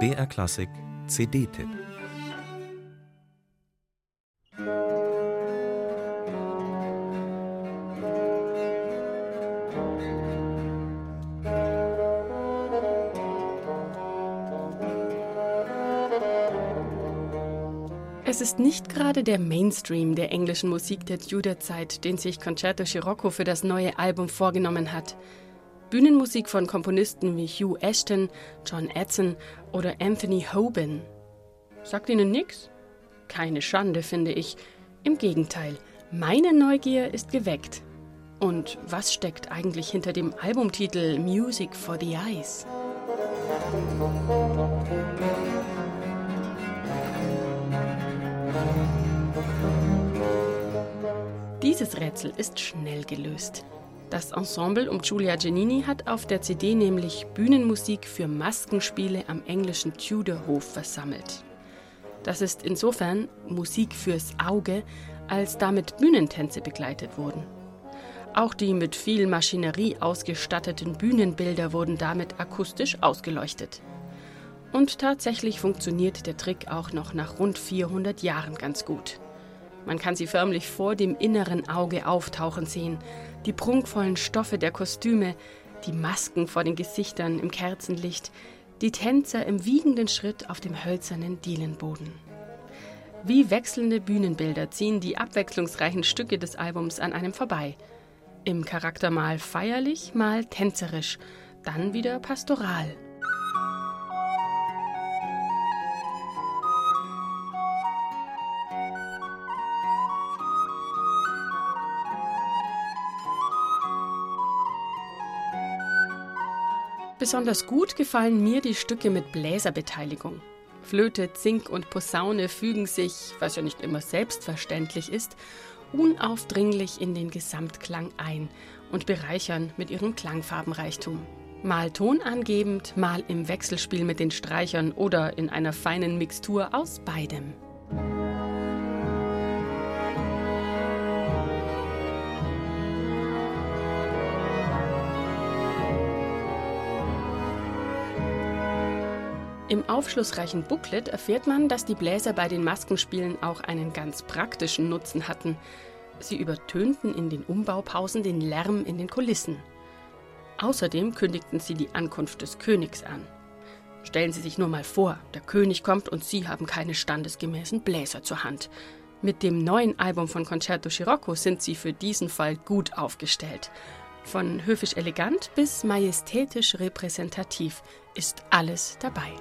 BR Klassik CD-Tipp Es ist nicht gerade der Mainstream der englischen Musik der Tudor-Zeit, den sich Concerto Scirocco für das neue Album vorgenommen hat. Bühnenmusik von Komponisten wie Hugh Ashton, John Edson oder Anthony Hoban. Sagt Ihnen nix? Keine Schande, finde ich. Im Gegenteil, meine Neugier ist geweckt. Und was steckt eigentlich hinter dem Albumtitel Music for the Eyes? Dieses Rätsel ist schnell gelöst. Das Ensemble um Giulia Giannini hat auf der CD nämlich Bühnenmusik für Maskenspiele am englischen Tudorhof versammelt. Das ist insofern Musik fürs Auge, als damit Bühnentänze begleitet wurden. Auch die mit viel Maschinerie ausgestatteten Bühnenbilder wurden damit akustisch ausgeleuchtet. Und tatsächlich funktioniert der Trick auch noch nach rund 400 Jahren ganz gut. Man kann sie förmlich vor dem inneren Auge auftauchen sehen, die prunkvollen Stoffe der Kostüme, die Masken vor den Gesichtern im Kerzenlicht, die Tänzer im wiegenden Schritt auf dem hölzernen Dielenboden. Wie wechselnde Bühnenbilder ziehen die abwechslungsreichen Stücke des Albums an einem vorbei. Im Charakter mal feierlich, mal tänzerisch, dann wieder pastoral. Besonders gut gefallen mir die Stücke mit Bläserbeteiligung. Flöte, Zink und Posaune fügen sich, was ja nicht immer selbstverständlich ist, unaufdringlich in den Gesamtklang ein und bereichern mit ihrem Klangfarbenreichtum. Mal tonangebend, mal im Wechselspiel mit den Streichern oder in einer feinen Mixtur aus beidem. Im aufschlussreichen Booklet erfährt man, dass die Bläser bei den Maskenspielen auch einen ganz praktischen Nutzen hatten. Sie übertönten in den Umbaupausen den Lärm in den Kulissen. Außerdem kündigten sie die Ankunft des Königs an. Stellen Sie sich nur mal vor, der König kommt und Sie haben keine standesgemäßen Bläser zur Hand. Mit dem neuen Album von Concerto Scirocco sind Sie für diesen Fall gut aufgestellt. Von höfisch elegant bis majestätisch repräsentativ ist alles dabei.